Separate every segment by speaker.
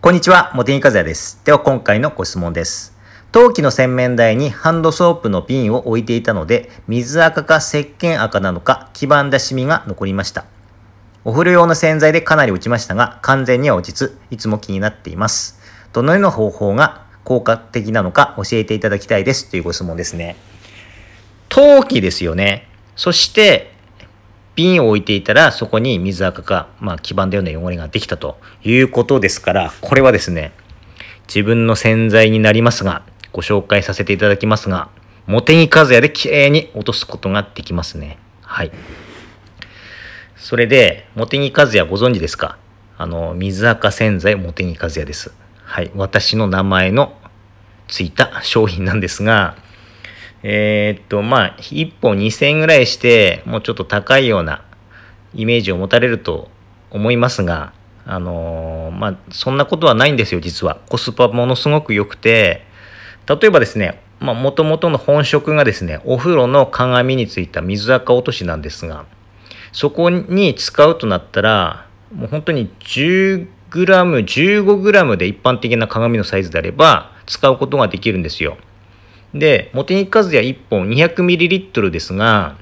Speaker 1: こんにちは、茂木和也です。では今回のご質問です。陶器の洗面台にハンドソープの瓶を置いていたので、水垢か石鹸垢なのか黄ばんだシミが残りました。お風呂用の洗剤でかなり落ちましたが、完全には落ちず、いつも気になっています。どのような方法が効果的なのか教えていただきたいですというご質問ですね。陶器ですよね。そして、瓶を置いていたら、そこに水垢か、まあ、黄ばんだような汚れができたということですから、これはですね、自分の洗剤になりますが、ご紹介させていただきますが、茂木和也で綺麗に落とすことができますね。はい。それで、茂木和也ご存知ですか？あの、水垢洗剤茂木和也です。はい。私の名前のついた商品なんですが、えーっと、まあ、1本2000円ぐらいして、もうちょっと高いようなイメージを持たれると思いますが、あのーまあ、そんなことはないんですよ、実は。コスパものすごく良くて、例えばですね、まあ、元々の本職がですね、お風呂の鏡についた水垢落としなんですが、そこに使うとなったら、もう本当に 10g、15g で一般的な鏡のサイズであれば、使うことができるんですよ。で、モテニカズヤ1本 200ml ですが、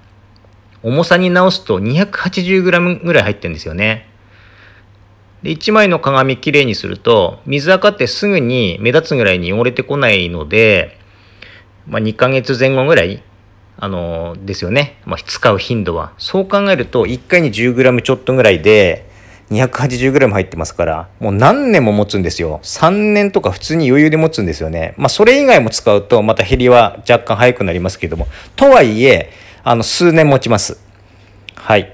Speaker 1: 重さに直すと 280g ぐらい入ってるんですよね。で、1枚の鏡きれいにすると、水垢ってすぐに目立つぐらいに汚れてこないので、まあ、2ヶ月前後ぐらい、あのーですよね。まあ、使う頻度は。そう考えると、1回に 10g ちょっとぐらいで、280g 入ってますから、もう何年も持つんですよ。3年とか普通に余裕で持つんですよね。まあそれ以外も使うとまた減りは若干早くなりますけども、とはいえ、あの数年持ちます。はい。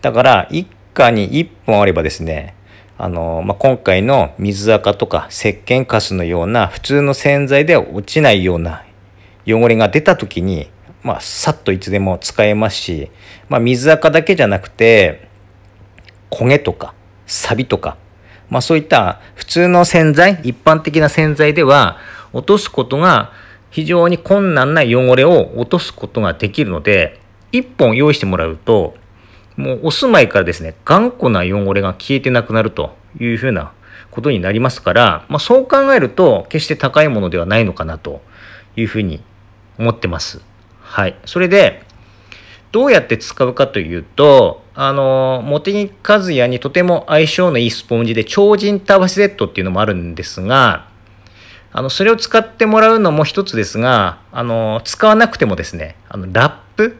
Speaker 1: だから、一家に1本あればですね、あの、まあ、今回の水垢とか石鹸カスのような普通の洗剤では落ちないような汚れが出た時に、まあ、さっといつでも使えますし、まあ、水垢だけじゃなくて、焦げとか、サビとか、まあそういった普通の洗剤、一般的な洗剤では落とすことが非常に困難な汚れを落とすことができるので、一本用意してもらうと、もうお住まいからですね、頑固な汚れが消えてなくなるというふうなことになりますから、まあそう考えると決して高いものではないのかなというふうに思ってます。はい。それで、どうやって使うかというと、あの、茂木和也にとても相性のいいスポンジで超人タワシゼットっていうのもあるんですが、あの、それを使ってもらうのも一つですが、あの、使わなくてもですね、あの、ラップ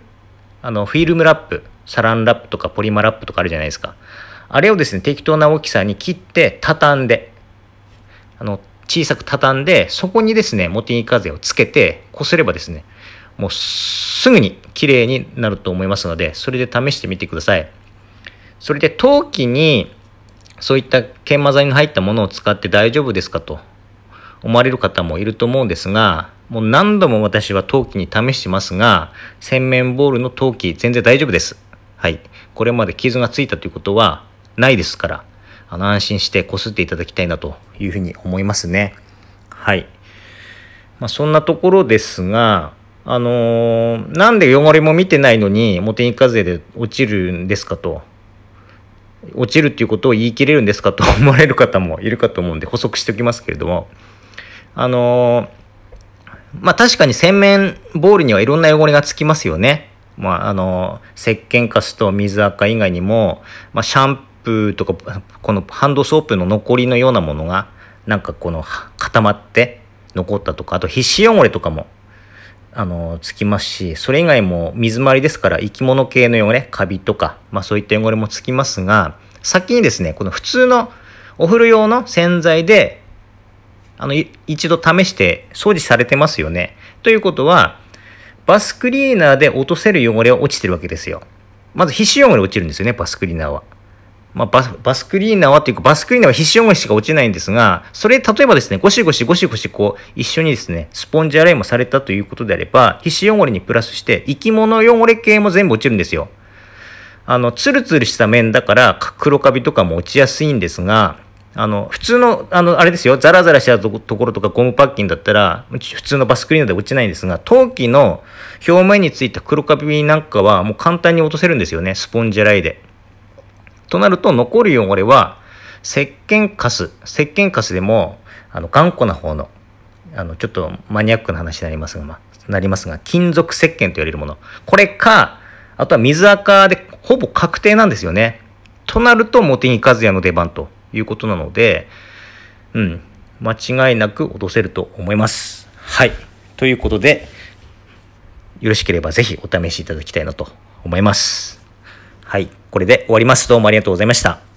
Speaker 1: あの、フィルムラップ、サランラップとかポリマラップとかあるじゃないですか。あれをですね、適当な大きさに切って畳んで、あの、小さく畳んで、そこにですね、茂木和也をつけて、こすればですね、もうすぐに綺麗になると思いますので、それで試してみてください。それで陶器にそういった研磨剤の入ったものを使って大丈夫ですかと思われる方もいると思うんですが、もう何度も私は陶器に試してますが、洗面ボールの陶器全然大丈夫です。はい。これまで傷がついたということはないですから、あの安心してこすっていただきたいなというふうに思いますね。はい。まあ、そんなところですが、あのーなんで汚れも見てないのに、モテニカゼで落ちるんですかと。落ちるっていうことを言い切れるんですかと思われる方もいるかと思うんで補足しておきますけれども。あのーまあ確かに洗面ボールにはいろんな汚れがつきますよね。まああのー石鹸カスと水垢以外にも、まあシャンプーとか、このハンドソープの残りのようなものが、なんかこの固まって残ったとか、あと皮脂汚れとかもあの、つきますし、それ以外も水回りですから生き物系の汚れ、カビとか、まあそういった汚れもつきますが、先にですね、この普通のお風呂用の洗剤で、あの、一度試して掃除されてますよね。ということは、バスクリーナーで落とせる汚れは落ちてるわけですよ。まず皮脂汚れ落ちるんですよね、バスクリーナーは。まあ、バスバスクリーナーはっていうか、バスクリーナーは皮脂汚れしか落ちないんですが、それ、例えばですね、ゴシゴシゴシゴシこう、一緒にですね、スポンジ洗いもされたということであれば、皮脂汚れにプラスして、生き物汚れ系も全部落ちるんですよ。あの、ツルツルした面だから、黒カビとかも落ちやすいんですが、あの、普通の、あの、あれですよ、ザラザラしたとところとかゴムパッキンだったら、普通のバスクリーナーで落ちないんですが、陶器の表面についた黒カビなんかはもう簡単に落とせるんですよね、スポンジ洗いで。となると、残る汚れは、石鹸カス、石鹸カスでも、あの、頑固な方の、あの、ちょっとマニアックな話になりますが、まあ、なりますが、金属石鹸と言われるもの。これか、あとは水垢でほぼ確定なんですよね。となると、茂木和也の出番ということなので、うん、間違いなく落とせると思います。はい。ということで、よろしければぜひお試しいただきたいなと思います。はい。これで終わります。どうもありがとうございました。